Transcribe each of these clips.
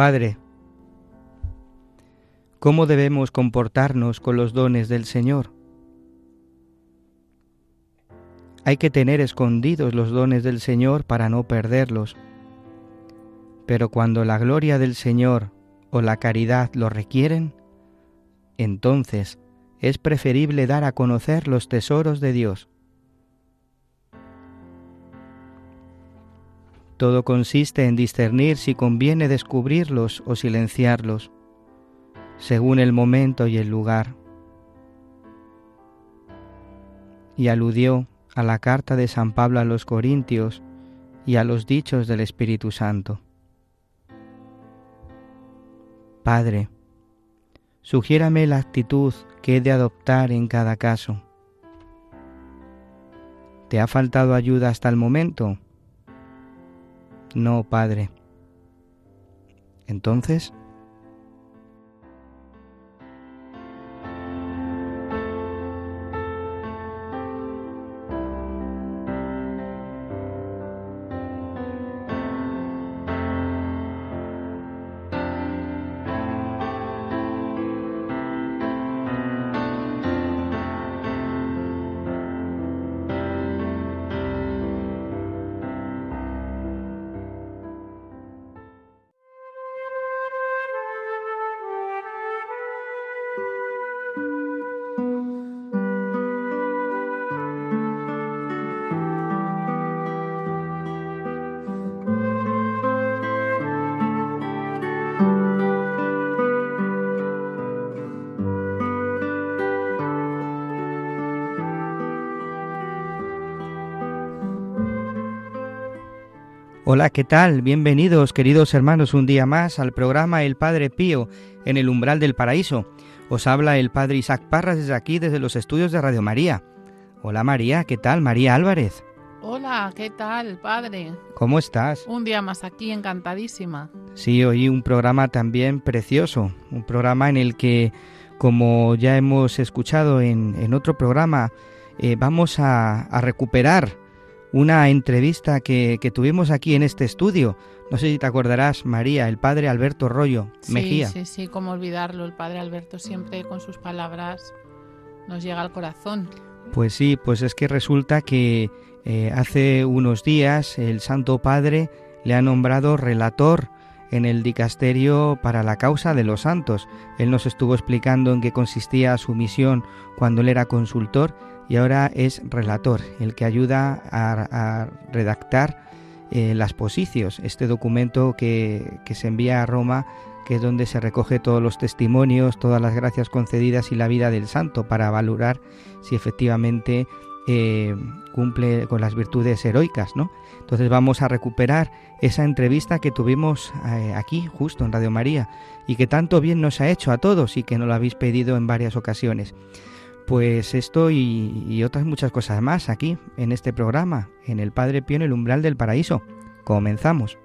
Padre, ¿cómo debemos comportarnos con los dones del Señor? Hay que tener escondidos los dones del Señor para no perderlos. Pero cuando la gloria del Señor o la caridad lo requieren, entonces es preferible dar a conocer los tesoros de Dios. Todo consiste en discernir si conviene descubrirlos o silenciarlos, según el momento y el lugar. Y aludió a la carta de San Pablo a los Corintios y a los dichos del Espíritu Santo. Padre, sugiérame la actitud que he de adoptar en cada caso. ¿Te ha faltado ayuda hasta el momento? No, Padre. Entonces, Hola, ¿qué tal? Bienvenidos, queridos hermanos, un día más al programa El Padre Pío en el umbral del paraíso. Os habla el Padre Isaac Parras desde aquí, desde los estudios de Radio María. Hola María, ¿qué tal? María Álvarez. Hola, ¿qué tal, padre? ¿Cómo estás? Un día más aquí, encantadísima. Sí, hoy un programa también precioso, un programa en el que, como ya hemos escuchado en, en otro programa, eh, vamos a, a recuperar una entrevista que, que, tuvimos aquí en este estudio. No sé si te acordarás, María, el padre Alberto Rollo sí, Mejía. Sí, sí, cómo olvidarlo. El padre Alberto siempre con sus palabras nos llega al corazón. Pues sí, pues es que resulta que eh, hace unos días el Santo Padre le ha nombrado relator en el dicasterio para la causa de los santos. Él nos estuvo explicando en qué consistía su misión cuando él era consultor y ahora es relator, el que ayuda a, redactar eh, las posicios, este documento que, que, se envía a Roma, que es donde se recoge todos los testimonios, todas las gracias concedidas y la vida del santo para valorar si efectivamente eh, cumple con las virtudes heroicas, ¿no? Entonces vamos a recuperar esa entrevista que tuvimos eh, aquí, justo en Radio María, y que tanto bien nos ha hecho a todos y que nos lo habéis pedido en varias ocasiones. Pues esto y, otras muchas cosas más aquí, en este programa, en el Padre Pío en el umbral del paraíso. Comenzamos.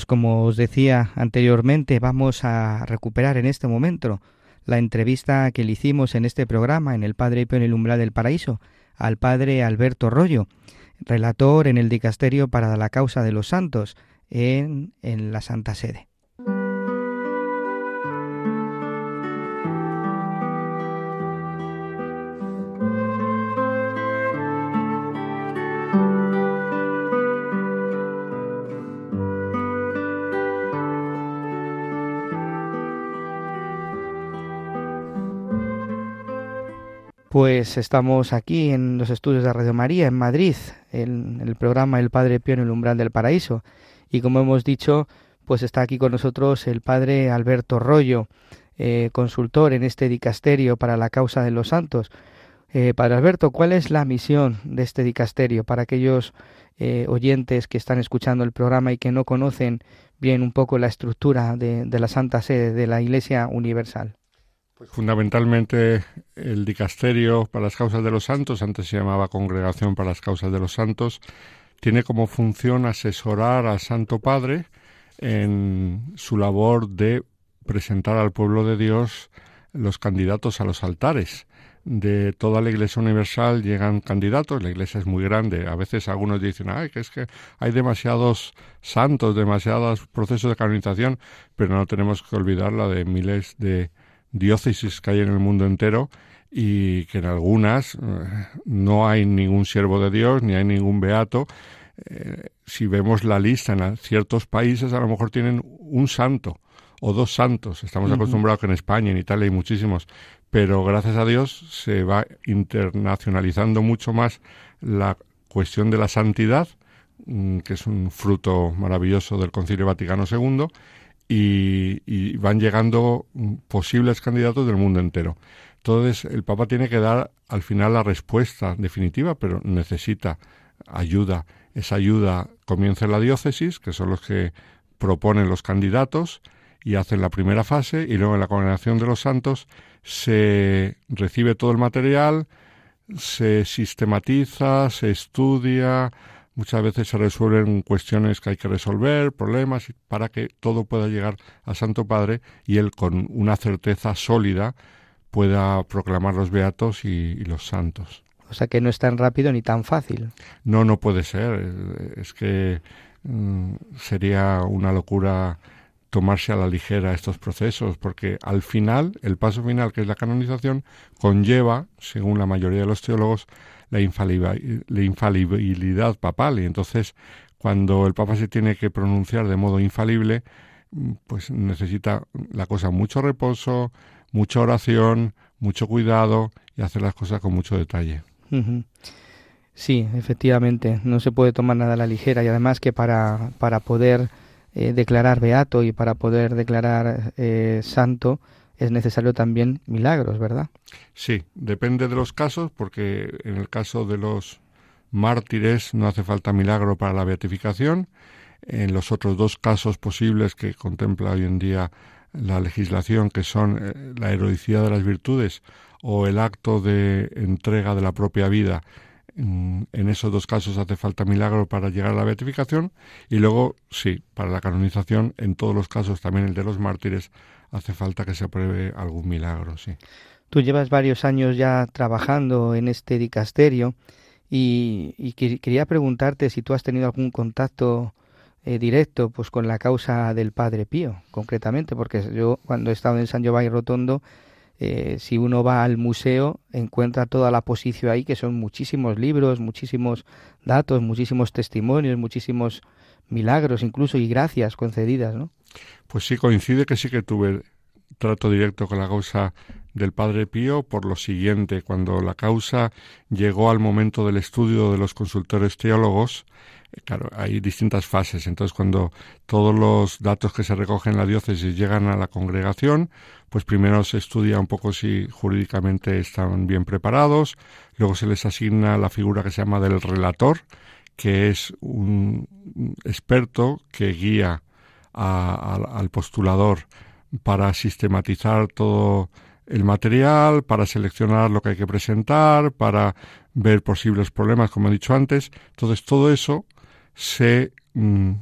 Pues como os decía anteriormente, vamos a recuperar en este momento la entrevista que le hicimos en este programa, en el Padre Pío en el umbral del paraíso, al Padre Alberto Rollo, relator en el dicasterio para la causa de los santos en, en la Santa Sede. Pues estamos aquí en los estudios de Radio María, en Madrid, en el programa El Padre Pío en el umbral del paraíso. Y como hemos dicho, pues está aquí con nosotros el Padre Alberto Rollo, eh, consultor en este dicasterio para la causa de los santos. Eh, padre Alberto, ¿cuál es la misión de este dicasterio para aquellos eh, oyentes que están escuchando el programa y que no conocen bien un poco la estructura de la Santa Sede de la Iglesia Universal? Pues fundamentalmente el dicasterio para las causas de los santos, antes se llamaba Congregación para las causas de los santos, tiene como función asesorar al Santo Padre en su labor de presentar al pueblo de Dios los candidatos a los altares. De toda la Iglesia Universal llegan candidatos, la Iglesia es muy grande, a veces algunos dicen, ay, que es que hay demasiados santos, demasiados procesos de canonización, pero no tenemos que olvidar la de miles de diócesis que hay en el mundo entero y que en algunas eh, no hay ningún siervo de Dios ni hay ningún beato. Eh, si vemos la lista en ciertos países, a lo mejor tienen un santo o dos santos. Estamos acostumbrados que en España, en Italia hay muchísimos, pero gracias a Dios se va internacionalizando mucho más la cuestión de la santidad, mm, que es un fruto maravilloso del Concilio Vaticano II, y, van llegando posibles candidatos del mundo entero. Entonces, el Papa tiene que dar al final la respuesta definitiva, pero necesita ayuda. Esa ayuda comienza en la diócesis, que son los que proponen los candidatos y hacen la primera fase, y luego en la congregación de los santos se recibe todo el material, se sistematiza, se estudia, Muchas veces se resuelven cuestiones que hay que resolver, problemas, para que todo pueda llegar al Santo Padre y él con una certeza sólida pueda proclamar los beatos y, los santos. O sea que no es tan rápido ni tan fácil. No, no puede ser. Es que mm, sería una locura tomarse a la ligera estos procesos, porque al final, el paso final, que es la canonización, conlleva, según la mayoría de los teólogos, la, infalibilidad papal. Y entonces, cuando el Papa se tiene que pronunciar de modo infalible, pues necesita la cosa mucho reposo, mucha oración, mucho cuidado y hacer las cosas con mucho detalle. Sí, efectivamente, no se puede tomar nada a la ligera y además que para, para poder eh, declarar beato y para poder declarar eh, santo, es necesario también milagros, ¿verdad? Sí, depende de los casos, porque en el caso de los mártires no hace falta milagro para la beatificación. En los otros dos casos posibles que contempla hoy en día la legislación, que son eh, la heroicidad de las virtudes o el acto de entrega de la propia vida, en esos dos casos hace falta milagro para llegar a la beatificación y luego sí, para la canonización, en todos los casos, también el de los mártires, hace falta que se apruebe algún milagro, sí. Tú llevas varios años ya trabajando en este dicasterio y, quería preguntarte si tú has tenido algún contacto eh, directo pues con la causa del Padre Pío, concretamente, porque yo cuando he estado en San Giovanni Rotondo, eh, si uno va al museo, encuentra toda la posición ahí, que son muchísimos libros, muchísimos datos, muchísimos testimonios, muchísimos milagros incluso y gracias concedidas, ¿no? Pues sí, coincide que sí que tuve trato directo con la causa del Padre Pío por lo siguiente, cuando la causa llegó al momento del estudio de los consultores teólogos, eh, claro, hay distintas fases, entonces cuando todos los datos que se recogen en la diócesis llegan a la congregación, pues primero se estudia un poco si jurídicamente están bien preparados, luego se les asigna la figura que se llama del relator, que es un experto que guía al postulador para sistematizar todo el material, para seleccionar lo que hay que presentar, para ver posibles problemas, como he dicho antes. Entonces, todo eso se mm,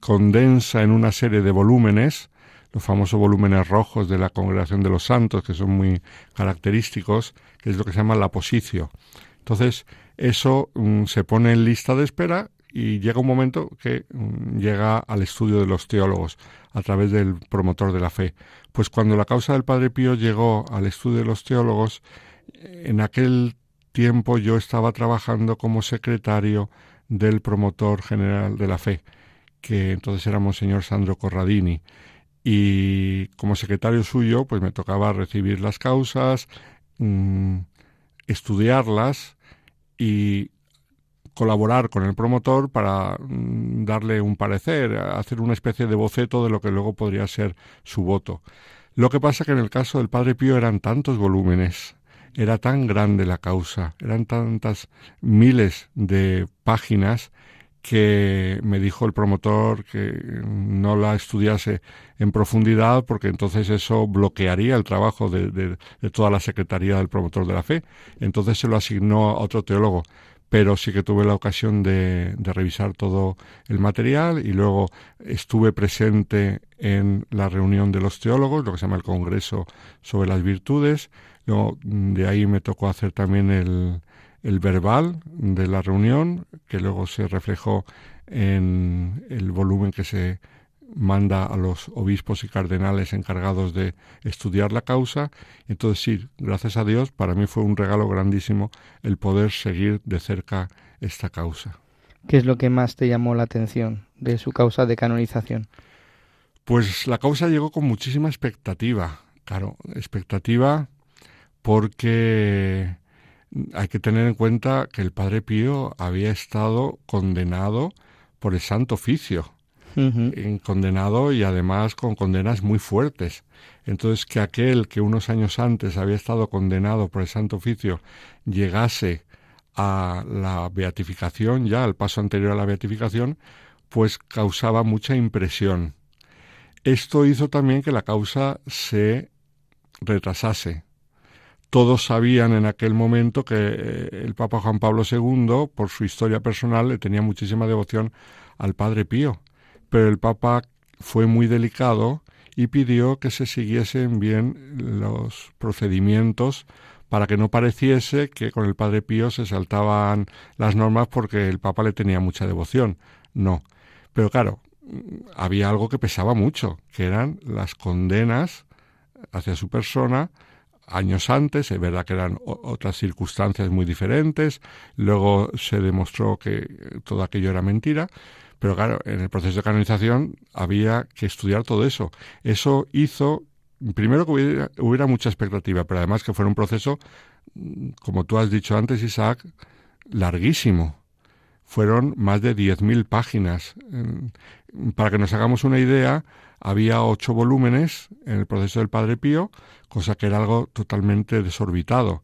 condensa en una serie de volúmenes, los famosos volúmenes rojos de la Congregación de los Santos, que son muy característicos, que es lo que se llama la posicio. Entonces, eso mm, se pone en lista de espera y llega un momento que mm, llega al estudio de los teólogos a través del promotor de la fe. Pues cuando la causa del Padre Pío llegó al estudio de los teólogos, en aquel tiempo yo estaba trabajando como secretario del promotor general de la fe, que entonces era Monseñor Sandro Corradini. Y como secretario suyo, pues me tocaba recibir las causas, mm, estudiarlas y colaborar con el promotor para mm, darle un parecer, hacer una especie de boceto de lo que luego podría ser su voto. Lo que pasa que en el caso del Padre Pío eran tantos volúmenes, era tan grande la causa, eran tantas miles de páginas que me dijo el promotor que no la estudiase en profundidad porque entonces eso bloquearía el trabajo de, de, toda la Secretaría del Promotor de la Fe. Entonces se lo asignó a otro teólogo pero sí que tuve la ocasión de, revisar todo el material y luego estuve presente en la reunión de los teólogos, lo que se llama el Congreso sobre las Virtudes. Luego de ahí me tocó hacer también el, el verbal de la reunión, que luego se reflejó en el volumen que se manda a los obispos y cardenales encargados de estudiar la causa. Entonces sí, gracias a Dios, para mí fue un regalo grandísimo el poder seguir de cerca esta causa. ¿Qué es lo que más te llamó la atención de su causa de canonización? Pues la causa llegó con muchísima expectativa, claro, expectativa porque hay que tener en cuenta que el Padre Pío había estado condenado por el Santo Oficio condenado y además con condenas muy fuertes. Entonces, que aquel que unos años antes había estado condenado por el Santo Oficio llegase a la beatificación, ya al paso anterior a la beatificación, pues causaba mucha impresión. Esto hizo también que la causa se retrasase. Todos sabían en aquel momento que eh, el Papa Juan Pablo II, por su historia personal, le tenía muchísima devoción al Padre Pío pero el Papa fue muy delicado y pidió que se siguiesen bien los procedimientos para que no pareciese que con el Padre Pío se saltaban las normas porque el Papa le tenía mucha devoción. No. Pero claro, había algo que pesaba mucho, que eran las condenas hacia su persona años antes, es verdad que eran otras circunstancias muy diferentes, luego se demostró que todo aquello era mentira, pero claro, en el proceso de canonización había que estudiar todo eso. Eso hizo, primero que hubiera, mucha expectativa, pero además que fuera un proceso, como tú has dicho antes, Isaac, larguísimo. Fueron más de 10.000 páginas. Para que nos hagamos una idea, había ocho volúmenes en el proceso del Padre Pío, cosa que era algo totalmente desorbitado.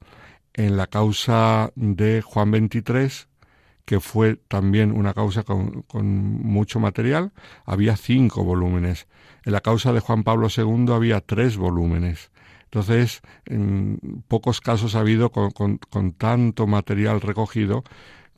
En la causa de Juan XXIII que fue también una causa con, mucho material, había cinco volúmenes. En la causa de Juan Pablo II había tres volúmenes. Entonces, en pocos casos ha habido con, tanto material recogido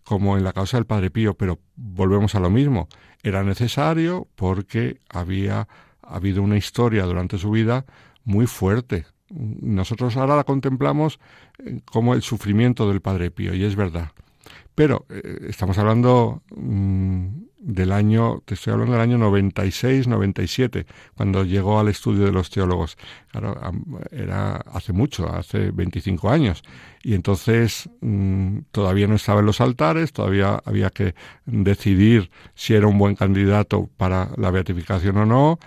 como en la causa del Padre Pío, pero volvemos a lo mismo. Era necesario porque había habido una historia durante su vida muy fuerte. Nosotros ahora la contemplamos eh, como el sufrimiento del Padre Pío, y es verdad. Pero eh, estamos hablando mm, del año, te estoy hablando del año 96, 97, cuando llegó al estudio de los teólogos. Claro, era hace mucho, hace 25 años. Y entonces mm, todavía no estaba en los altares, todavía había que decidir si era un buen candidato para la beatificación o no,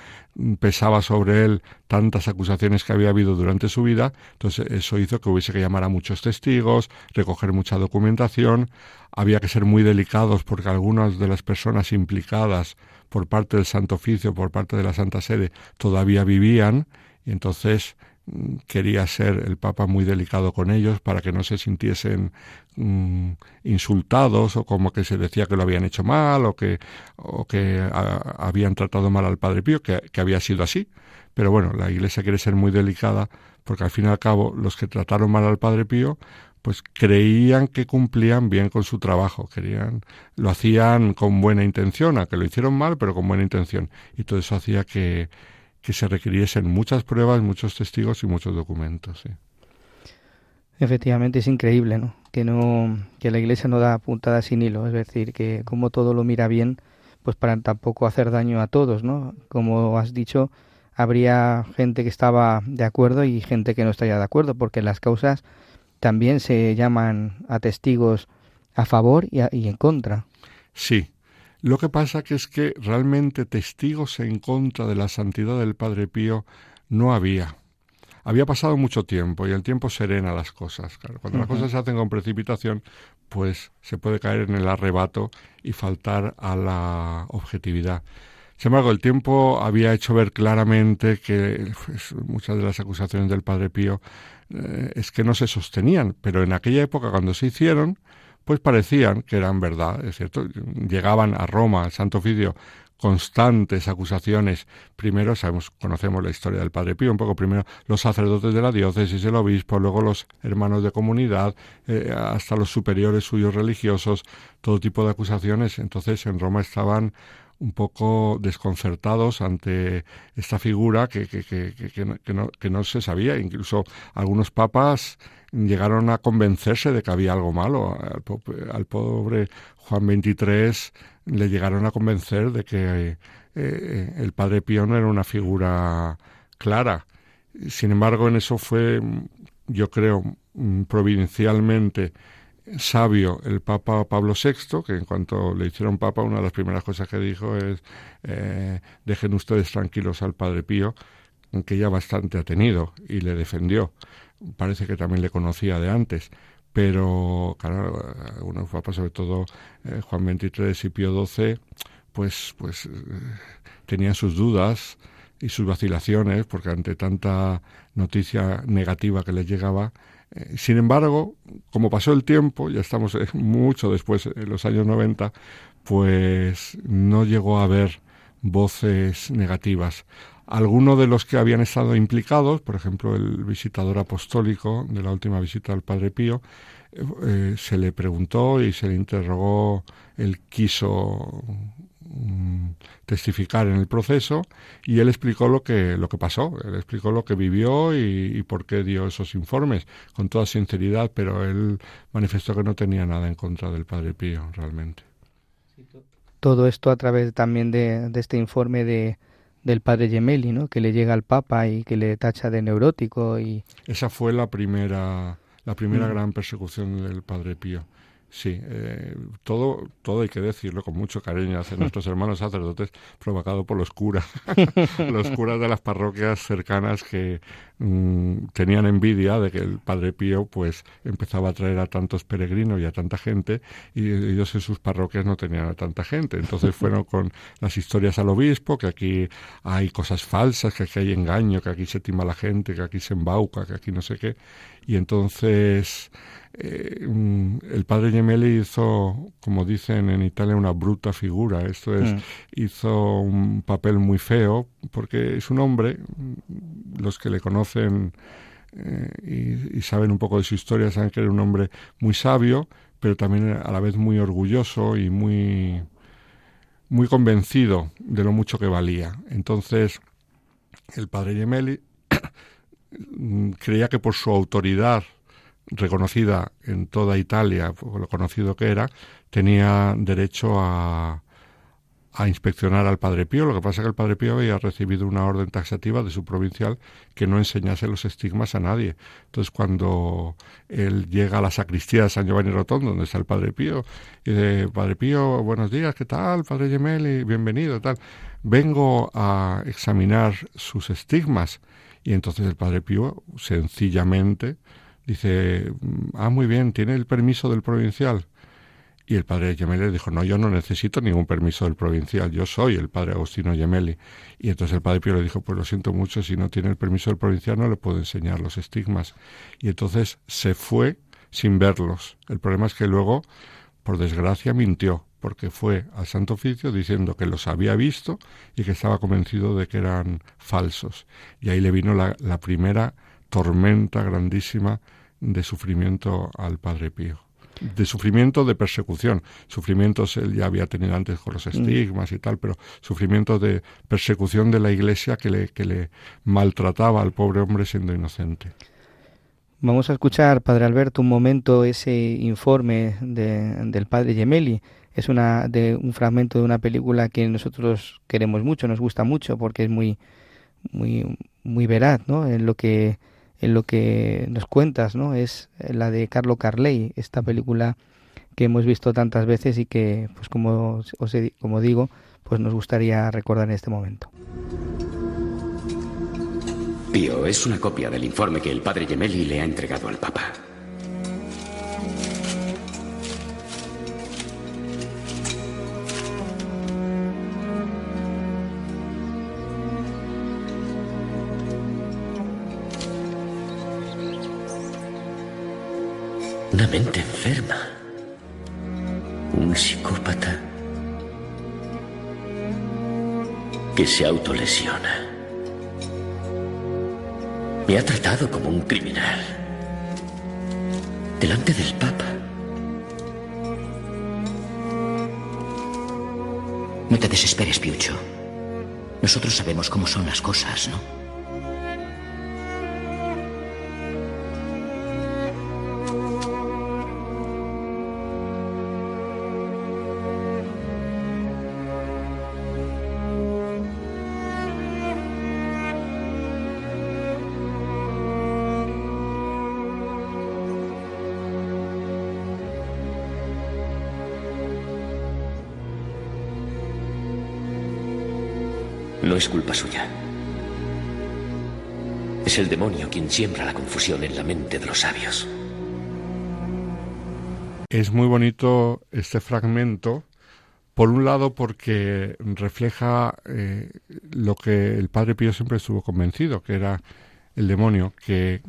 pesaba sobre él tantas acusaciones que había habido durante su vida, entonces eso hizo que hubiese que llamar a muchos testigos, recoger mucha documentación, había que ser muy delicados porque algunas de las personas implicadas por parte del Santo Oficio, por parte de la Santa Sede, todavía vivían, y entonces quería ser el Papa muy delicado con ellos para que no se sintiesen mm, insultados o como que se decía que lo habían hecho mal o que, o que habían tratado mal al Padre Pío, que, que había sido así. Pero bueno, la Iglesia quiere ser muy delicada porque al fin y al cabo los que trataron mal al Padre Pío pues creían que cumplían bien con su trabajo, querían, lo hacían con buena intención, a que lo hicieron mal, pero con buena intención. Y todo eso hacía que, que se requiriesen muchas pruebas, muchos testigos y muchos documentos. Sí. Efectivamente es increíble, ¿no? Que no que la Iglesia no da puntada sin hilo, es decir, que como todo lo mira bien, pues para tampoco hacer daño a todos, ¿no? Como has dicho, habría gente que estaba de acuerdo y gente que no estaría de acuerdo, porque las causas también se llaman a testigos a favor y, y en contra. Sí. Lo que pasa que es que realmente testigos en contra de la santidad del Padre Pío no había. Había pasado mucho tiempo y el tiempo serena las cosas. cuando las cosas se hacen con precipitación, pues se puede caer en el arrebato y faltar a la objetividad. Sin embargo, el tiempo había hecho ver claramente que pues, muchas de las acusaciones del Padre Pío eh, es que no se sostenían, pero en aquella época cuando se hicieron, pues parecían que eran verdad, es cierto. Llegaban a Roma, al Santo Oficio, constantes acusaciones. Primero sabemos, conocemos la historia del Padre Pío, un poco primero los sacerdotes de la diócesis, el obispo, luego los hermanos de comunidad, eh, hasta los superiores suyos religiosos, todo tipo de acusaciones. Entonces en Roma estaban un poco desconcertados ante esta figura que, que, que, que, no, que no se sabía. Incluso algunos papas llegaron a convencerse de que había algo malo. Al, pobre Juan XXIII le llegaron a convencer de que eh, el padre Pío no era una figura clara. Sin embargo, en eso fue, yo creo, providencialmente sabio el Papa Pablo VI, que en cuanto le hicieron Papa, una de las primeras cosas que dijo es eh, dejen ustedes tranquilos al Padre Pío, que ya bastante ha tenido, y le defendió. Parece que también le conocía de antes pero claro, algunos papas, sobre todo eh, Juan XXIII y Pío XII, pues, pues eh, tenían sus dudas y sus vacilaciones, porque ante tanta noticia negativa que les llegaba, eh, sin embargo, como pasó el tiempo, ya estamos mucho después, en los años 90, pues no llegó a haber voces negativas. Algunos de los que habían estado implicados, por ejemplo, el visitador apostólico de la última visita al Padre Pío, eh, se le preguntó y se le interrogó, él quiso mm, testificar en el proceso y él explicó lo que lo que pasó, él explicó lo que vivió y, y, por qué dio esos informes con toda sinceridad, pero él manifestó que no tenía nada en contra del Padre Pío realmente. Todo esto a través también de, de este informe de, del padre Gemelli, ¿no? Que le llega al Papa y que le tacha de neurótico y esa fue la primera la primera mm. gran persecución del padre Pío. Sí, eh, todo, todo hay que decirlo con mucho cariño hacia nuestros hermanos sacerdotes, provocado por los curas, los curas de las parroquias cercanas que mm, tenían envidia de que el Padre Pío pues empezaba a traer a tantos peregrinos y a tanta gente y ellos en sus parroquias no tenían a tanta gente. Entonces fueron con las historias al obispo, que aquí hay cosas falsas, que aquí hay engaño, que aquí se tima la gente, que aquí se embauca, que aquí no sé qué. Y entonces eh, el padre Gemelli hizo, como dicen en Italia, una bruta figura. Esto es, mm. hizo un papel muy feo, porque es un hombre, los que le conocen eh, y, y, saben un poco de su historia, saben que era un hombre muy sabio, pero también a la vez muy orgulloso y muy, muy convencido de lo mucho que valía. Entonces, el padre Gemelli creía que por su autoridad reconocida en toda Italia, por lo conocido que era, tenía derecho a, inspeccionar al Padre Pío. Lo que pasa es que el Padre Pío había recibido una orden taxativa de su provincial que no enseñase los estigmas a nadie. Entonces, cuando él llega a la sacristía de San Giovanni Rotondo, donde está el Padre Pío, y dice, Padre Pío, buenos días, ¿qué tal? Padre Gemelli, bienvenido, tal. Vengo a examinar sus estigmas. Y entonces el Padre Pío, sencillamente, dice, ah, muy bien, ¿tiene el permiso del provincial? Y el padre Gemelli dijo, no, yo no necesito ningún permiso del provincial, yo soy el padre Agostino Gemelli. Y entonces el padre Pío le dijo, pues lo siento mucho, si no tiene el permiso del provincial no le puedo enseñar los estigmas. Y entonces se fue sin verlos. El problema es que luego, por desgracia, mintió, porque fue al Santo Oficio diciendo que los había visto y que estaba convencido de que eran falsos. Y ahí le vino la, la primera tormenta grandísima de sufrimiento al Padre Pío. de sufrimiento de persecución. Sufrimientos él ya había tenido antes con los mm. estigmas y tal, pero sufrimientos de persecución de la iglesia que le, que le maltrataba al pobre hombre siendo inocente. Vamos a escuchar, Padre Alberto, un momento ese informe del Padre Gemelli. Es una, de, un fragmento de una película que nosotros queremos mucho, nos gusta mucho, porque es muy, muy, muy veraz, ¿no? En lo que en lo que nos cuentas, ¿no? Es la de Carlo Carley, esta película que hemos visto tantas veces y que, pues como, os como digo, pues nos gustaría recordar en este momento. Pío es una copia del informe que el padre Gemelli le ha entregado al Papa. Una mente enferma. Un psicópata que se autolesiona. Me ha tratado como un criminal. Delante del Papa. No te desesperes, Piucho. Nosotros sabemos cómo son las cosas, ¿no? No es culpa suya. Es el demonio quien siembra la confusión en la mente de los sabios. Es muy bonito este fragmento, por un lado porque refleja eh, lo que el Padre Pío siempre estuvo convencido, que era el demonio que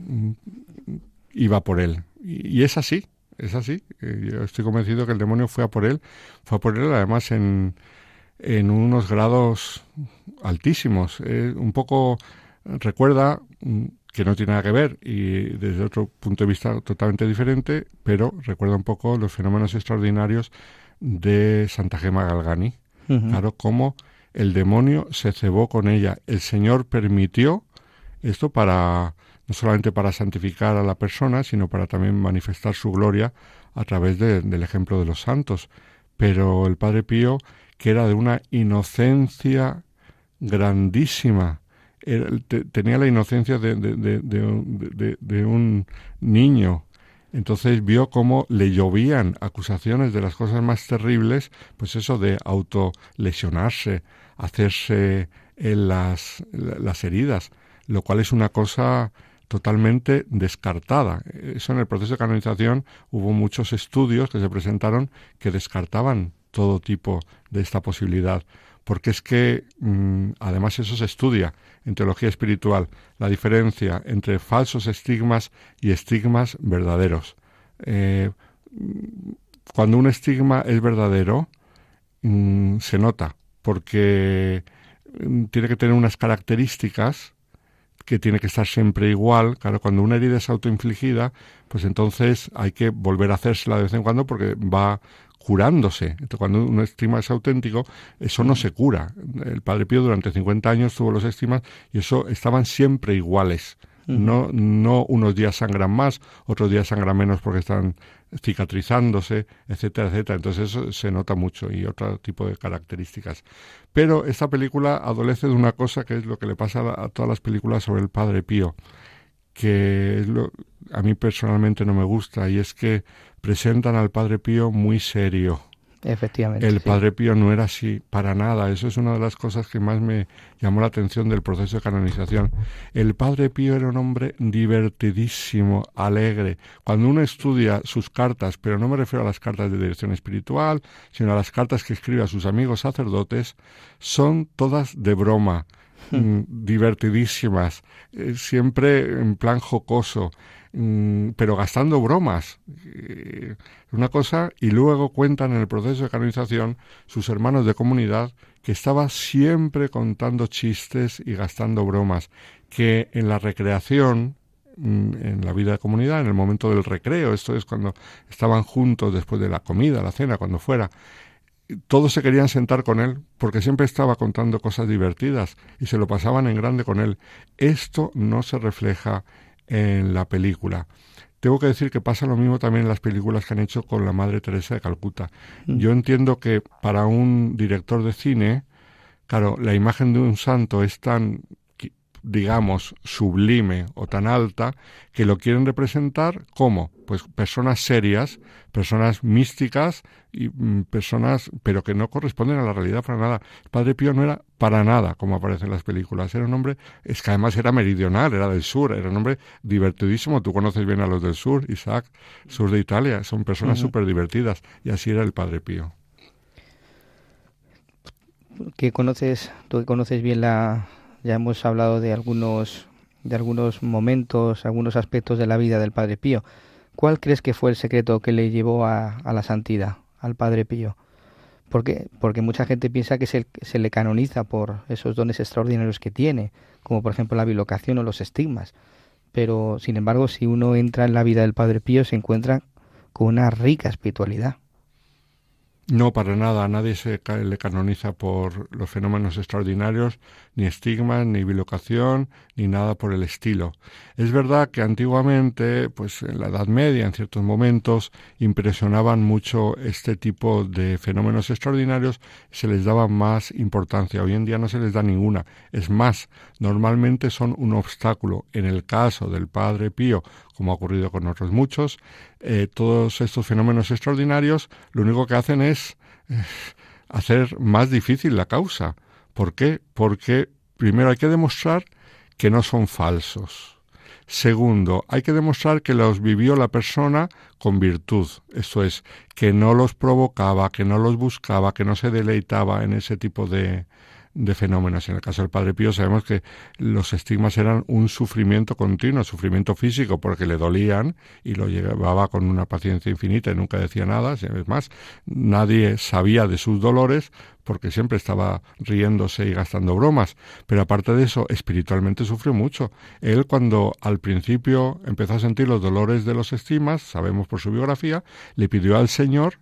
iba por él. Y, es así, es así. Eh, yo estoy convencido que el demonio fue a por él, fue a por él además en, en unos grados altísimos. un poco recuerda mm, que no tiene nada que ver y desde otro punto de vista totalmente diferente, pero recuerda un poco los fenómenos extraordinarios de Santa Gema Galgani. Claro, cómo el demonio se cebó con ella. El Señor permitió esto para no solamente para santificar a la persona, sino para también manifestar su gloria a través del ejemplo de los santos. Pero el Padre Pío que era de una inocencia grandísima. tenía la inocencia de, de, un niño. Entonces vio cómo le llovían acusaciones de las cosas más terribles, pues eso de autolesionarse, hacerse las, las heridas, lo cual es una cosa totalmente descartada. Eso en el proceso de canonización hubo muchos estudios que se presentaron que descartaban todo tipo de esta posibilidad, porque es que mm, además eso se estudia en teología espiritual, la diferencia entre falsos estigmas y estigmas verdaderos. Eh, cuando un estigma es verdadero, mm, se nota, porque mm, tiene que tener unas características que tiene que estar siempre igual. Claro, cuando una herida es autoinfligida, pues entonces hay que volver a hacérsela de vez en cuando porque va curándose. Entonces, cuando un estigma es auténtico, eso no se cura. El Padre Pío durante 50 años tuvo los estigmas y eso estaban siempre iguales. No, no unos días sangran más, otros días sangran menos porque están cicatrizándose, etcétera, etcétera. Entonces eso se nota mucho y otro tipo de características. Pero esta película adolece de una cosa que es lo que le pasa a, todas las películas sobre el Padre Pío, que lo, a mí personalmente no me gusta y es que presentan al Padre Pío muy serio. Efectivamente. El Padre Pío no era así para nada. Eso es una de las cosas que más me llamó la atención del proceso de canonización. El Padre Pío era un hombre divertidísimo, alegre. Cuando uno estudia sus cartas, pero no me refiero a las cartas de dirección espiritual, sino a las cartas que escribe a sus amigos sacerdotes, son todas de broma, mm, divertidísimas, eh, siempre en plan jocoso. Mm, pero gastando bromas. Eh, una cosa, y luego cuentan en el proceso de canonización sus hermanos de comunidad que estaba siempre contando chistes y gastando bromas, que en la recreación, mm, en la vida de comunidad, en el momento del recreo, esto es cuando estaban juntos después de la comida, la cena, cuando fuera, todos se querían sentar con él porque siempre estaba contando cosas divertidas y se lo pasaban en grande con él. Esto no se refleja en la película. Tengo que decir que pasa lo mismo también en las películas que han hecho con la Madre Teresa de Calcuta. Mm. Yo entiendo que para un director de cine, claro, la imagen de un santo es tan digamos, sublime o tan alta que lo quieren representar como pues personas serias, personas místicas y mm, personas pero que no corresponden a la realidad para nada. El Padre Pío no era para nada como aparece en las películas, era un hombre, es que además era meridional, era del sur, era un hombre divertidísimo, tú conoces bien a los del sur, Isaac, sur de Italia, son personas súper divertidas y así era el Padre Pío. Que conoces, tú que conoces bien la, ya hemos hablado de algunos, de algunos momentos, algunos aspectos de la vida del Padre Pío. ¿Cuál crees que fue el secreto que le llevó a, la santidad, al Padre Pío? Porque, porque mucha gente piensa que se, se, le canoniza por esos dones extraordinarios que tiene, como por ejemplo la bilocación o los estigmas. Pero, sin embargo, si uno entra en la vida del Padre Pío, se encuentra con una rica espiritualidad. No, para nada. Nadie se le canoniza por los fenómenos extraordinarios, ni estigmas, ni bilocación, ni nada por el estilo. Es verdad que antiguamente, pues en la Edad Media, en ciertos momentos, impresionaban mucho este tipo de fenómenos extraordinarios, se les daba más importancia. Hoy en día no se les da ninguna. Es más, normalmente son un obstáculo. En el caso del Padre Pío, como ha ocurrido con otros muchos, eh, todos estos fenómenos extraordinarios lo único que hacen es eh, hacer más difícil la causa. ¿Por qué? Porque primero hay que demostrar que no son falsos. Segundo, hay que demostrar que los vivió la persona con virtud, esto es, que no los provocaba, que no los buscaba, que no se deleitaba en ese tipo de, de fenómenos. En el caso del Padre Pío sabemos que los estigmas eran un sufrimiento continuo, sufrimiento físico porque le dolían y lo llevaba con una paciencia infinita y nunca decía nada. Es más, nadie sabía de sus dolores porque siempre estaba riéndose y gastando bromas. Pero aparte de eso, espiritualmente sufrió mucho. Él cuando al principio empezó a sentir los dolores de los estigmas, sabemos por su biografía, le pidió al Señor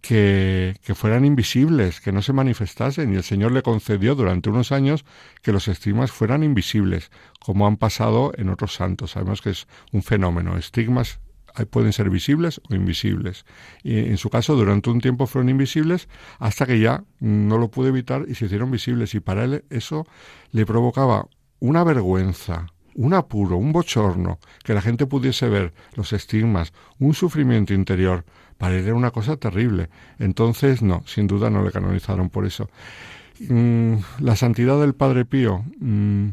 que, fueran invisibles, que no se manifestasen, y el Señor le concedió durante unos años que los estigmas fueran invisibles, como han pasado en otros santos. Sabemos que es un fenómeno. Estigmas pueden ser visibles o invisibles. Y en su caso, durante un tiempo fueron invisibles hasta que ya no lo pudo evitar y se hicieron visibles. Y para él eso le provocaba una vergüenza, un apuro, un bochorno, que la gente pudiese ver los estigmas, un sufrimiento interior, para él era una cosa terrible. Entonces, no, sin duda no le canonizaron por eso. Mm, la santidad del Padre Pío, mm,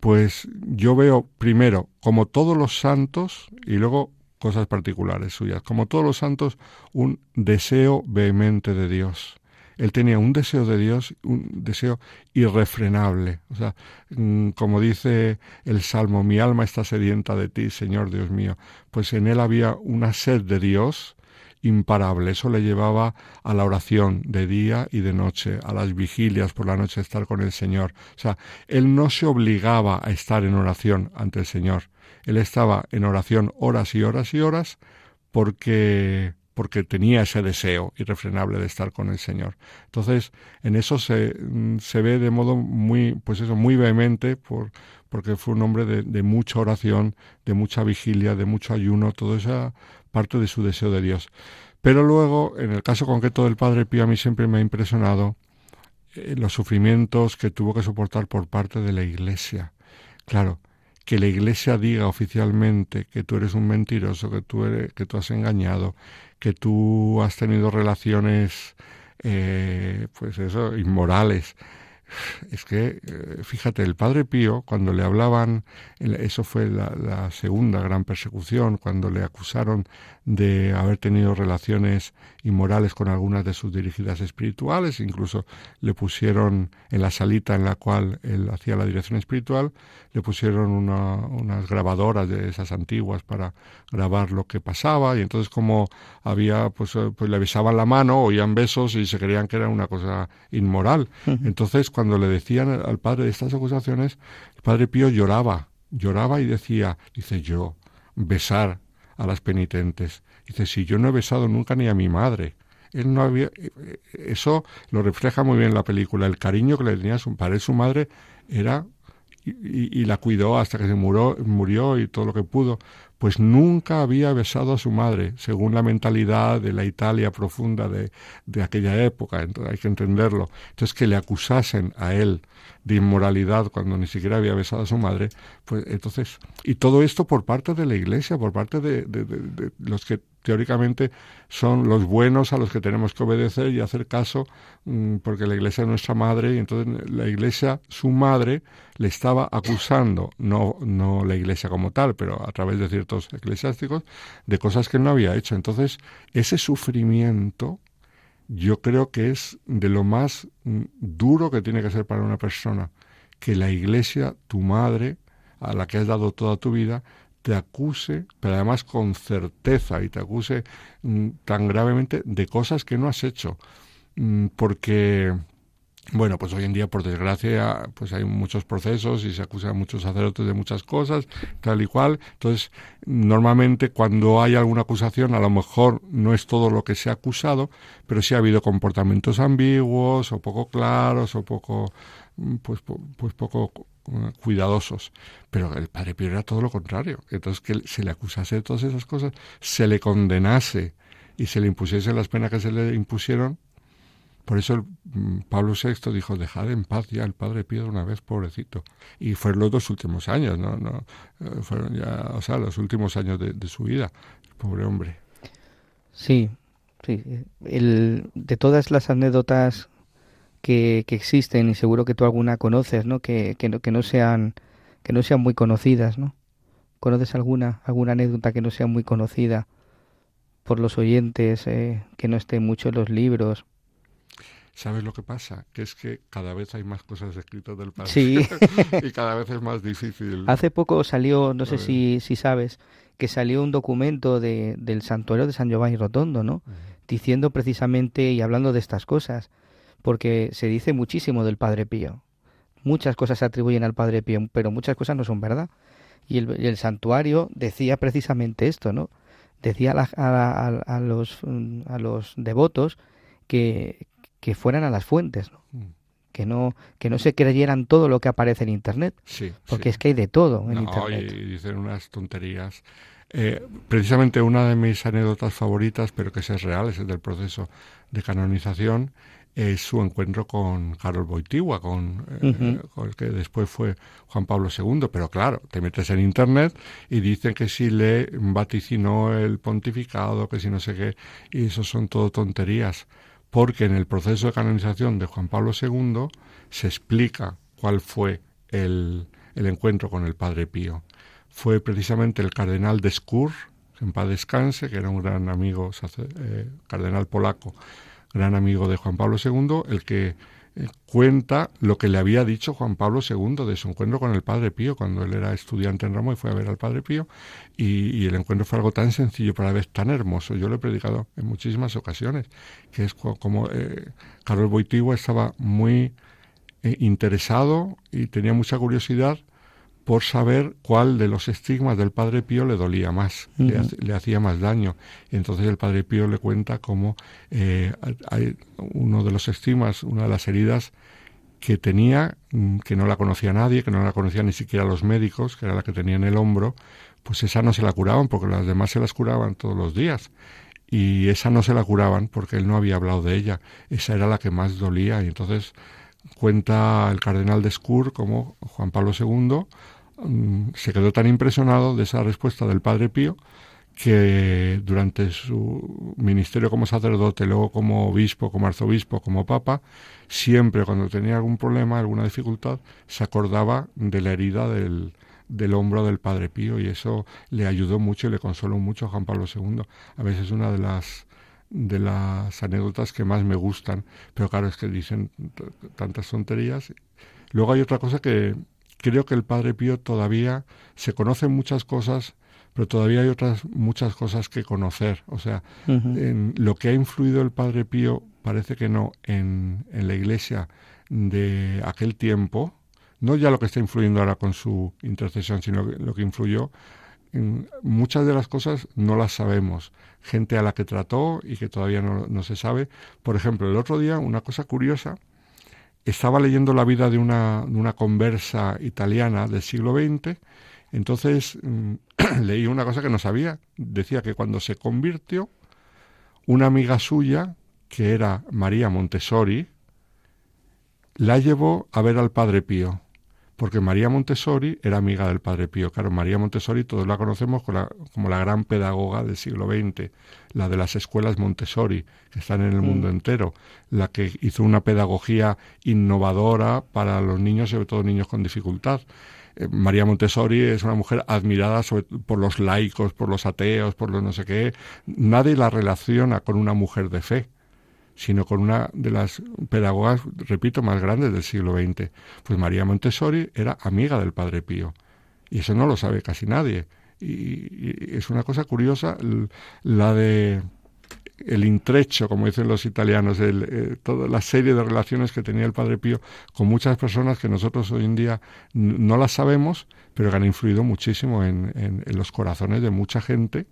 pues yo veo primero, como todos los santos, y luego cosas particulares suyas, como todos los santos, un deseo vehemente de Dios él tenía un deseo de Dios, un deseo irrefrenable. O sea, mm, como dice el Salmo, mi alma está sedienta de ti, Señor Dios mío. Pues en él había una sed de Dios imparable. Eso le llevaba a la oración de día y de noche, a las vigilias por la noche, estar con el Señor. O sea, él no se obligaba a estar en oración ante el Señor. Él estaba en oración horas y horas y horas porque porque tenía ese deseo irrefrenable de estar con el Señor. Entonces, en eso se, mm, se ve de modo muy, pues eso, muy vehemente, por, porque fue un hombre de, de, mucha oración, de mucha vigilia, de mucho ayuno, toda esa parte de su deseo de Dios. Pero luego, en el caso concreto del Padre Pío, a mí siempre me ha impresionado eh, los sufrimientos que tuvo que soportar por parte de la Iglesia. Claro, que la Iglesia diga oficialmente que tú eres un mentiroso, que tú, eres, que tú has engañado, que tú has tenido relaciones, eh, pues eso, inmorales. Es que, eh, fíjate, el Padre Pío, cuando le hablaban, eso fue la, segunda gran persecución, cuando le acusaron de haber tenido relaciones inmorales con algunas de sus dirigidas espirituales, incluso le pusieron en la salita en la cual él hacía la dirección espiritual, le pusieron unas grabadoras de esas antiguas para grabar lo que pasaba, y entonces como había, pues, eh, pues le besaban la mano, oían besos y se creían que era una cosa inmoral. Entonces, cuando le decían al padre de estas acusaciones, el padre Pío lloraba lloraba y decía, dice yo, besar a las penitentes. Dice, si yo no he besado nunca ni a mi madre. Él no había, eso lo refleja muy bien la película. El cariño que le tenía a su padre, su madre, era y, la cuidó hasta que se murió, murió y todo lo que pudo, pues nunca había besado a su madre, según la mentalidad de la Italia profunda de, de aquella época, hay que entenderlo. Entonces que le acusasen a él de inmoralidad cuando ni siquiera había besado a su madre, pues entonces, y todo esto por parte de la Iglesia, por parte de, de los que teóricamente son los buenos a los que tenemos que obedecer y hacer caso, mm, porque la iglesia es nuestra madre y entonces la iglesia, su madre, le estaba acusando, no, no la iglesia como tal, pero a través de ciertos eclesiásticos, de cosas que no había hecho. Entonces, ese sufrimiento yo creo que es de lo más mm, duro que tiene que ser para una persona, que la iglesia, tu madre, a la que has dado toda tu vida, te acuse, pero además con certeza, y te acuse mm, tan gravemente de cosas que no has hecho. Mm, porque, bueno, pues hoy en día, por desgracia, pues hay muchos procesos y se acusa a muchos sacerdotes de muchas cosas, tal y cual. Entonces, normalmente cuando hay alguna acusación, a lo mejor no es todo lo que se ha acusado, pero sí ha habido comportamientos ambiguos o poco claros o poco mm, pues, pues poco cuidadosos. Pero el padre Pío era todo lo contrario. Entonces, que se le acusase de todas esas cosas, se le condenase y se le impusiese las penas que se le impusieron. Por eso el, mm, Pablo VI dijo, dejad en paz ya al padre Pío una vez, pobrecito. Y fueron los dos últimos años, ¿no? no eh, fueron ya, o sea, los últimos años de, su vida. pobre hombre. Sí, sí. El, de todas las anécdotas que, existen y seguro que tú alguna conoces, ¿no? Que, que, no, que no sean que no sean muy conocidas, ¿no? ¿Conoces alguna alguna anécdota que no sea muy conocida por los oyentes, eh, que no esté mucho en los libros? ¿Sabes lo que pasa? Que es que cada vez hay más cosas escritas del padre. Sí. y cada vez es más difícil. Hace poco salió, no sé si, si sabes, que salió un documento de, del santuario de San Giovanni Rotondo, ¿no? Diciendo precisamente y hablando de estas cosas porque se dice muchísimo del Padre Pío. Muchas cosas se atribuyen al Padre Pío, pero muchas cosas no son verdad. Y el, santuario decía precisamente esto, ¿no? Decía a, los, a los devotos que, que fueran a las fuentes, ¿no? Mm. que no que no se creyeran todo lo que aparece en internet sí, porque es que hay de todo en internet y dicen unas tonterías eh, precisamente una de mis anécdotas favoritas pero que es real es el del proceso de canonización es su encuentro con Carol Boitigua, con, eh, con, el que después fue Juan Pablo II. Pero claro, te metes en Internet y dicen que si le vaticinó el pontificado, que si no sé qué, y eso son todo tonterías. Porque en el proceso de canonización de Juan Pablo II se explica cuál fue el, el encuentro con el Padre Pío. Fue precisamente el cardenal de Skur, en paz descanse, que era un gran amigo, eh, cardenal polaco, gran amigo de Juan Pablo II, el que eh, cuenta lo que le había dicho Juan Pablo II de su encuentro con el Padre Pío cuando él era estudiante en Roma y fue a ver al Padre Pío y, el encuentro fue algo tan sencillo pero a la vez tan hermoso. Yo lo he predicado en muchísimas ocasiones, que es como eh, Carlos Boitigua estaba muy eh, interesado y tenía mucha curiosidad por saber cuál de los estigmas del Padre Pío le dolía más, le, hacía más daño. Entonces el Padre Pío le cuenta cómo eh, hay uno de los estigmas, una de las heridas que tenía, mm, que no la conocía nadie, que no la conocían ni siquiera los médicos, que era la que tenía en el hombro, pues esa no se la curaban porque las demás se las curaban todos los días. Y esa no se la curaban porque él no había hablado de ella. Esa era la que más dolía. Y entonces cuenta el cardenal de Skur como Juan Pablo II se quedó tan impresionado de esa respuesta del Padre Pío que durante su ministerio como sacerdote, luego como obispo, como arzobispo, como papa, siempre cuando tenía algún problema, alguna dificultad, se acordaba de la herida del, del hombro del Padre Pío y eso le ayudó mucho y le consoló mucho a Juan Pablo II. A veces una de las de las anécdotas que más me gustan, pero claro, es que dicen tantas tonterías. Luego hay otra cosa que creo que el Padre Pío todavía se conocen muchas cosas, pero todavía hay otras muchas cosas que conocer. O sea, en lo que ha influido el Padre Pío parece que no en, en la iglesia de aquel tiempo, no ya lo que está influyendo ahora con su intercesión, sino lo que influyó, en muchas de las cosas no las sabemos. Gente a la que trató y que todavía no, no se sabe. Por ejemplo, el otro día, una cosa curiosa, estaba leyendo la vida de una, de una conversa italiana del siglo XX, entonces mm, leí una cosa que no sabía. Decía que cuando se convirtió, una amiga suya, que era María Montessori, la llevó a ver al Padre Pío porque María Montessori era amiga del Padre Pío. Claro, María Montessori todos la conocemos como la, como la gran pedagoga del siglo XX, la de las escuelas Montessori, que están en el mundo entero, la que hizo una pedagogía innovadora para los niños, sobre todo niños con dificultad. Eh, María Montessori es una mujer admirada por los laicos, por los ateos, por los no sé qué. Nadie la relaciona con una mujer de fe sino con una de las pedagogas, repito, más grandes del siglo XX. Pues María Montessori era amiga del Padre Pío, y eso no lo sabe casi nadie. Y, es una cosa curiosa la de el intrecho, como dicen los italianos, el, eh, toda la serie de relaciones que tenía el Padre Pío con muchas personas que nosotros hoy en día no las sabemos, pero que han influido muchísimo en, los corazones de mucha gente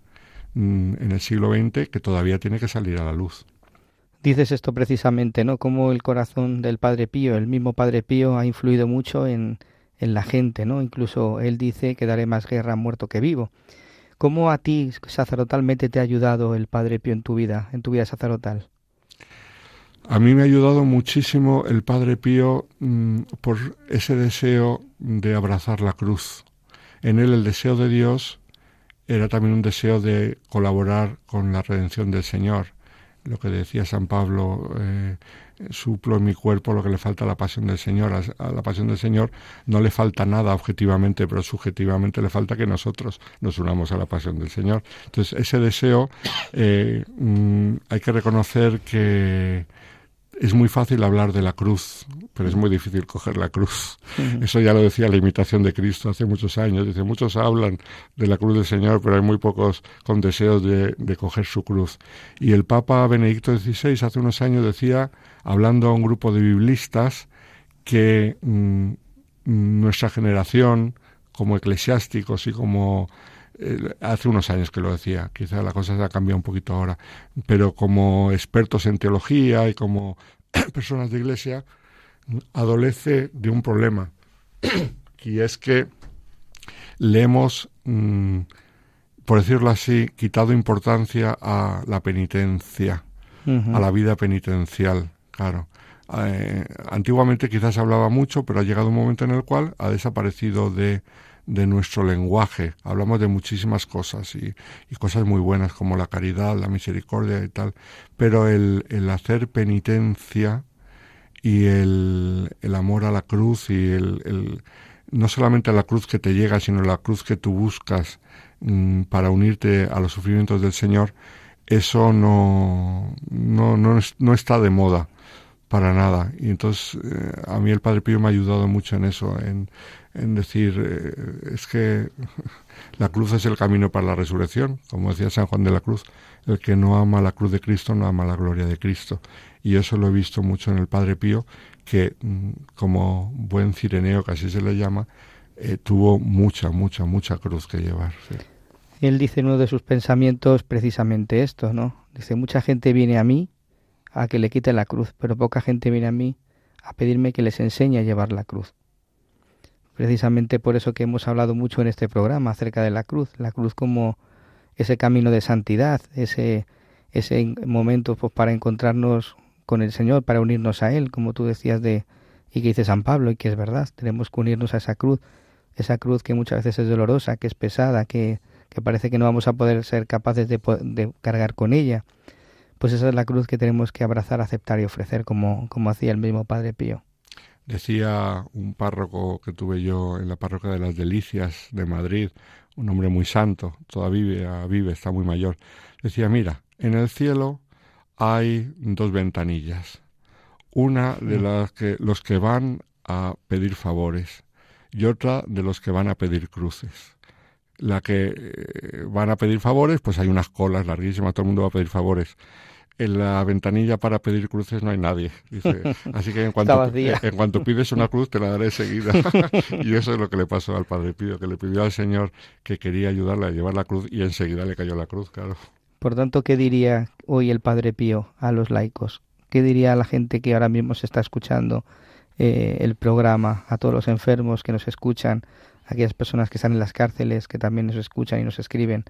mm, en el siglo XX que todavía tiene que salir a la luz dices esto precisamente, ¿no? Cómo el corazón del Padre Pío, el mismo Padre Pío, ha influido mucho en, en la gente, ¿no? Incluso él dice que daré más guerra muerto que vivo. ¿Cómo a ti sacerdotalmente te ha ayudado el Padre Pío en tu vida, en tu vida sacerdotal? A mí me ha ayudado muchísimo el Padre Pío mm, por ese deseo de abrazar la cruz. En él el deseo de Dios era también un deseo de colaborar con la redención del Señor lo que decía San Pablo, eh, suplo en mi cuerpo lo que le falta a la pasión del Señor. A, la pasión del Señor no le falta nada objetivamente, pero subjetivamente le falta que nosotros nos unamos a la pasión del Señor. Entonces, ese deseo eh, mm, hay que reconocer que es muy fácil hablar de la cruz, pero es muy difícil coger la cruz. Eso ya lo decía la imitación de Cristo hace muchos años. Dice, muchos hablan de la cruz del Señor, pero hay muy pocos con deseos de, coger su cruz. Y el Papa Benedicto XVI hace unos años decía, hablando a un grupo de biblistas, que mm, nuestra generación, como eclesiásticos y como eh, hace unos años que lo decía, quizá la cosa se ha cambiado un poquito ahora, pero como expertos en teología y como personas de iglesia, adolece de un problema, y es que le hemos, mm, por decirlo así, quitado importancia a la penitencia, a la vida penitencial, claro. Eh, antiguamente quizás se hablaba mucho, pero ha llegado un momento en el cual ha desaparecido de de nuestro lenguaje. Hablamos de muchísimas cosas y, cosas muy buenas como la caridad, la misericordia y tal, pero el, el hacer penitencia y el, el, amor a la cruz y el, el, no solamente a la cruz que te llega, sino la cruz que tú buscas mm, para unirte a los sufrimientos del Señor, eso no, no, no, no está de moda para nada. Y entonces eh, a mí el Padre Pío me ha ayudado mucho en eso, en, en decir, eh, es que la cruz es el camino para la resurrección, como decía San Juan de la Cruz, el que no ama la cruz de Cristo no ama la gloria de Cristo. Y eso lo he visto mucho en el Padre Pío, que mm, como buen cireneo, que así se le llama, eh, tuvo mucha, mucha, mucha cruz que llevar. Él dice en uno de sus pensamientos precisamente esto, ¿no? Dice, mucha gente viene a mí a que le quite la cruz, pero poca gente viene a mí a pedirme que les enseñe a llevar la cruz precisamente por eso que hemos hablado mucho en este programa acerca de la cruz, la cruz como ese camino de santidad, ese, ese momento pues, para encontrarnos con el Señor, para unirnos a Él, como tú decías de y que dice San Pablo y que es verdad, tenemos que unirnos a esa cruz, esa cruz que muchas veces es dolorosa, que es pesada, que, que parece que no vamos a poder ser capaces de, de, cargar con ella. Pues esa es la cruz que tenemos que abrazar, aceptar y ofrecer, como, como hacía el mismo Padre Pío. Decía un párroco que tuve yo en la parroquia de las Delicias de Madrid, un hombre muy santo, todavía vive, está muy mayor. Decía, mira, en el cielo hay dos ventanillas. Una de mm. las que los que van a pedir favores y otra de los que van a pedir cruces. La que eh, van a pedir favores, pues hay unas colas larguísimas, todo el mundo va a pedir favores en la ventanilla para pedir cruces no hay nadie. Dice, así que en cuanto, en cuanto pides una cruz te la daré enseguida. y eso es lo que le pasó al Padre Pío, que le pidió al Señor que quería ayudarle a llevar la cruz y enseguida le cayó la cruz, claro. Por tanto, ¿qué diría hoy el Padre Pío a los laicos? ¿Qué diría a la gente que ahora mismo se está escuchando eh, el programa, a todos los enfermos que nos escuchan, aquellas personas que están en las cárceles, que también nos escuchan y nos escriben?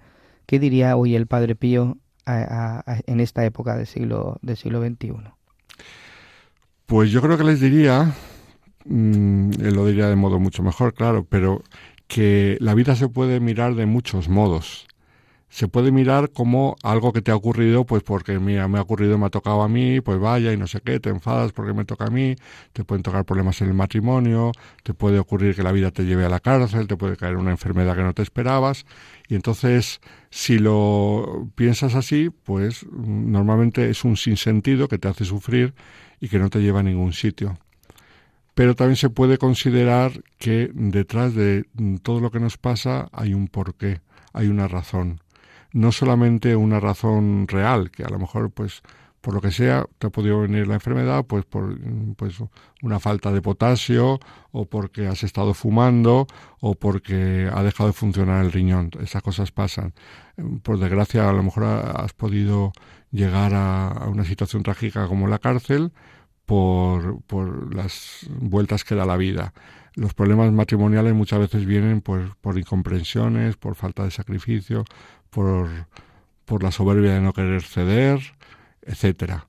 ¿Qué diría hoy el Padre Pío en esta época del siglo, del siglo XXI? Pues yo creo que les diría, mm, él lo diría de modo mucho mejor, claro, pero que la vida se puede mirar de muchos modos. Se puede mirar como algo que te ha ocurrido, pues porque mira, me ha ocurrido, me ha tocado a mí, pues vaya y no sé qué, te enfadas porque me toca a mí, te pueden tocar problemas en el matrimonio, te puede ocurrir que la vida te lleve a la cárcel, te puede caer una enfermedad que no te esperabas, y entonces si lo piensas así, pues normalmente es un sinsentido que te hace sufrir y que no te lleva a ningún sitio. Pero también se puede considerar que detrás de todo lo que nos pasa hay un porqué, hay una razón. No solamente una razón real, que a lo mejor pues por lo que sea, te ha podido venir la enfermedad, pues por pues una falta de potasio, o porque has estado fumando, o porque ha dejado de funcionar el riñón. Esas cosas pasan. Por desgracia, a lo mejor has podido llegar a, una situación trágica como la cárcel por, por las vueltas que da la vida. Los problemas matrimoniales muchas veces vienen pues, por incomprensiones, por falta de sacrificio, por, por la soberbia de no querer ceder, etcétera.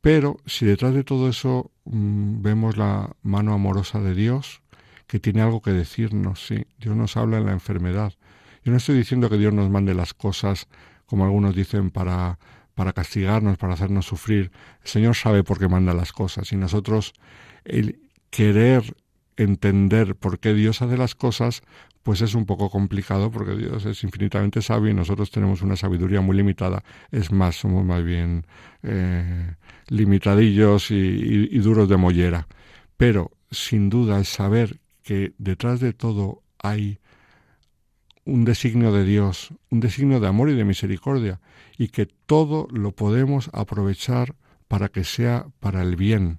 Pero si detrás de todo eso mm, vemos la mano amorosa de Dios, que tiene algo que decirnos, sí, Dios nos habla en la enfermedad. Yo no estoy diciendo que Dios nos mande las cosas, como algunos dicen, para, para castigarnos, para hacernos sufrir. El Señor sabe por qué manda las cosas y nosotros el querer entender por qué Dios hace las cosas, pues es un poco complicado porque Dios es infinitamente sabio y nosotros tenemos una sabiduría muy limitada. Es más, somos más bien eh, limitadillos y, duros de mollera. Pero, sin duda, el saber que detrás de todo hay un designio de Dios, un designio de amor y de misericordia, y que todo lo podemos aprovechar para que sea para el bien,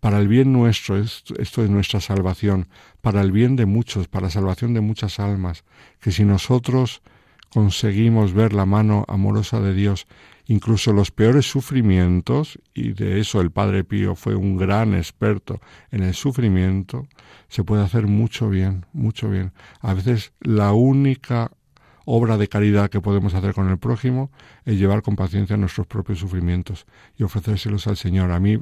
para el bien nuestro, esto, es nuestra salvación, para el bien de muchos, para la salvación de muchas almas, que si nosotros conseguimos ver la mano amorosa de Dios, incluso los peores sufrimientos, y de eso el Padre Pío fue un gran experto en el sufrimiento, se puede hacer mucho bien, mucho bien. A veces la única obra de caridad que podemos hacer con el prójimo es llevar con paciencia nuestros propios sufrimientos y ofrecérselos al Señor. A mí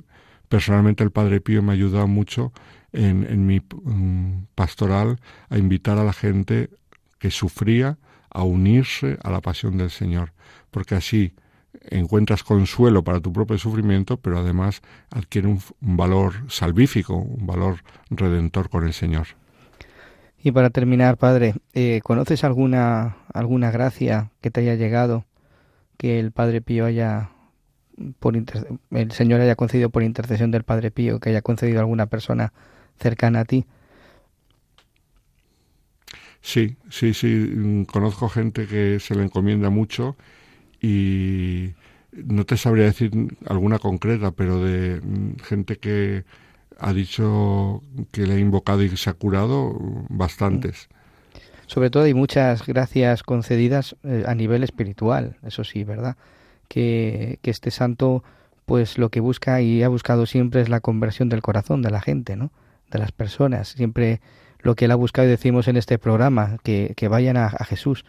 Personalmente el Padre Pío me ha ayudado mucho en, mi mm, pastoral a invitar a la gente que sufría a unirse a la pasión del Señor, porque así encuentras consuelo para tu propio sufrimiento, pero además adquiere un, valor salvífico, un valor redentor con el Señor. Y para terminar, Padre, eh, ¿conoces alguna, alguna gracia que te haya llegado que el Padre Pío haya por el Señor haya concedido por intercesión del Padre Pío, que haya concedido a alguna persona cercana a ti. Sí, sí, sí, conozco gente que se le encomienda mucho y no te sabría decir alguna concreta, pero de gente que ha dicho que le ha invocado y se ha curado, bastantes. Sobre todo hay muchas gracias concedidas eh, a nivel espiritual, eso sí, ¿verdad? Que, este santo pues lo que busca y ha buscado siempre es la conversión del corazón de la gente, ¿no? De las personas. Siempre lo que él ha buscado y decimos en este programa, que, que vayan a, Jesús.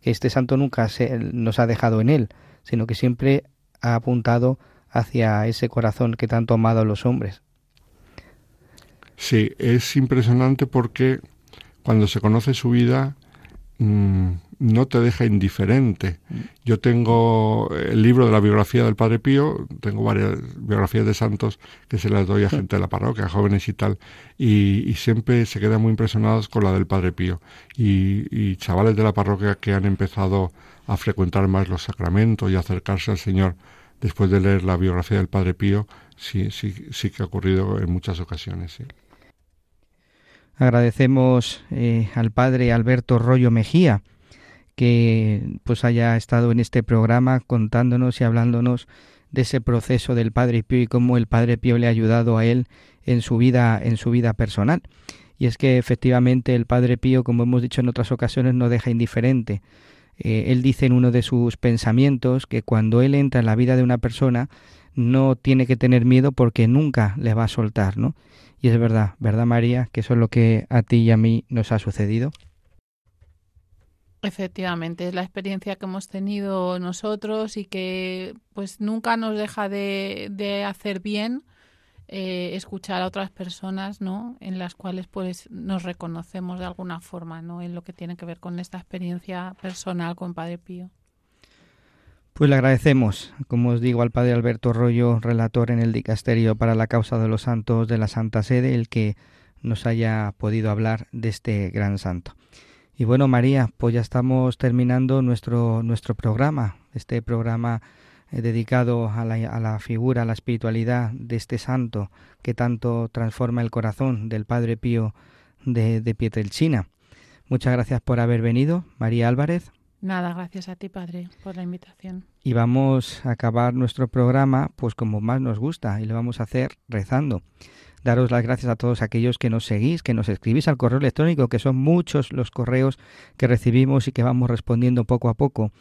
Que este santo nunca se, nos ha dejado en él, sino que siempre ha apuntado hacia ese corazón que tanto ha amado a los hombres. Sí, es impresionante porque cuando se conoce su vida, mm, no te deja indiferente. Yo tengo el libro de la biografía del Padre Pío, tengo varias biografías de santos que se las doy a gente de la parroquia, jóvenes y tal, y, siempre se quedan muy impresionados con la del Padre Pío. Y, chavales de la parroquia que han empezado a frecuentar más los sacramentos y acercarse al Señor después de leer la biografía del Padre Pío, sí, sí, sí que ha ocurrido en muchas ocasiones. Agradecemos eh, al Padre Alberto Rollo Mejía, que pues haya estado en este programa contándonos y hablándonos de ese proceso del Padre Pío y cómo el Padre Pío le ha ayudado a él en su vida, en su vida personal. Y es que efectivamente el Padre Pío, como hemos dicho en otras ocasiones, no deja indiferente. Eh, él dice en uno de sus pensamientos que cuando él entra en la vida de una persona no tiene que tener miedo porque nunca le va a soltar, ¿no? Y es verdad, ¿verdad María? Que eso es lo que a ti y a mí nos ha sucedido. Efectivamente, es la experiencia que hemos tenido nosotros y que pues nunca nos deja de, de hacer bien eh, escuchar a otras personas, ¿no? En las cuales pues nos reconocemos de alguna forma, ¿no? En lo que tiene que ver con esta experiencia personal con Padre Pío. Pues le agradecemos, como os digo, al Padre Alberto Rollo, relator en el Dicasterio para la Causa de los Santos de la Santa Sede, el que nos haya podido hablar de este gran santo. Y bueno, María, pues ya estamos terminando nuestro, nuestro programa, este programa eh, dedicado a la, a la, figura, a la espiritualidad de este santo que tanto transforma el corazón del Padre Pío de, de Pietrelcina. Muchas gracias por haber venido, María Álvarez. Nada, gracias a ti, Padre, por la invitación. Y vamos a acabar nuestro programa, pues como más nos gusta, y lo vamos a hacer rezando. Daros las gracias a todos aquellos que nos seguís, que nos escribís al correo electrónico, que son muchos los correos que recibimos y que vamos respondiendo poco a poco.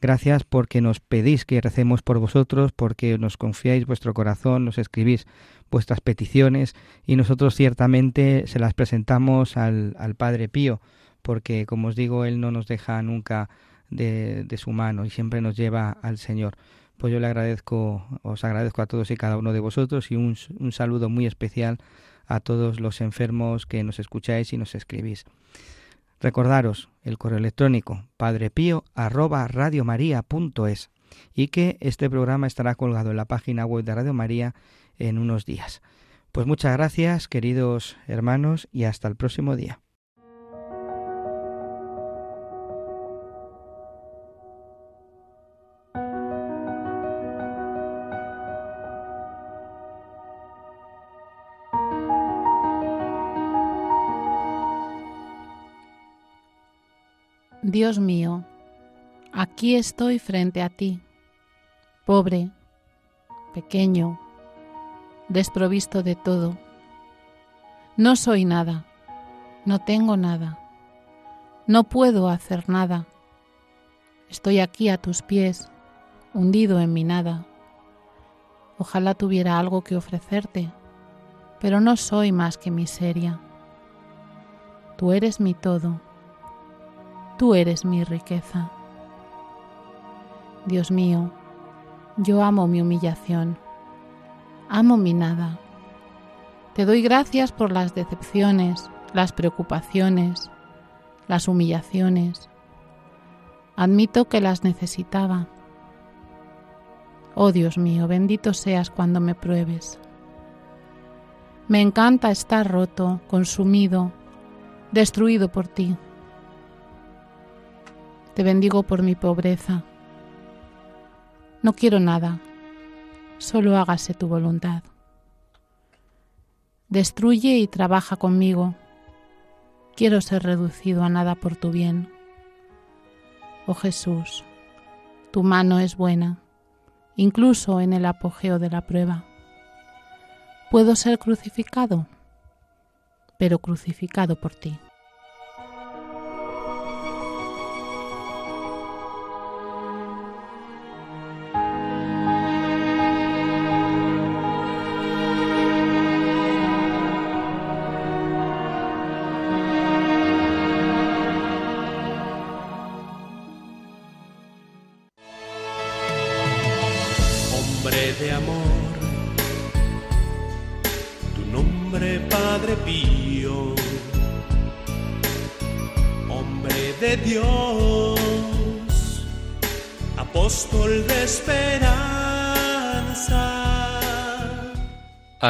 Gracias porque nos pedís que recemos por vosotros, porque nos confiáis vuestro corazón, nos escribís vuestras peticiones y nosotros ciertamente se las presentamos al, al Padre Pío, porque como os digo, Él no nos deja nunca de, su mano y siempre nos lleva al Señor pues yo le agradezco, os agradezco a todos y cada uno de vosotros y un, un saludo muy especial a todos los enfermos que nos escucháis y nos escribís. Recordaros el correo electrónico padrepío arroba radiomaria.es y que este programa estará colgado en la página web de Radio María en unos días. Pues muchas gracias, queridos hermanos, y hasta el próximo día. Dios mío, aquí estoy frente a ti, pobre, pequeño, desprovisto de todo. No soy nada, no tengo nada, no puedo hacer nada. Estoy aquí a tus pies, hundido en mi nada. Ojalá tuviera algo que ofrecerte, pero no soy más que miseria. Tú eres mi todo Tú eres mi riqueza. Dios mío, yo amo mi humillación, amo mi nada. Te doy gracias por las decepciones, las preocupaciones, las humillaciones. Admito que las necesitaba. Oh Dios mío, bendito seas cuando me pruebes. Me encanta estar roto, consumido, destruido por ti. Te bendigo por mi pobreza. No quiero nada, solo hágase tu voluntad. Destruye y trabaja conmigo. Quiero ser reducido a nada por tu bien. Oh Jesús, tu mano es buena, incluso en el apogeo de la prueba. Puedo ser crucificado, pero crucificado por ti.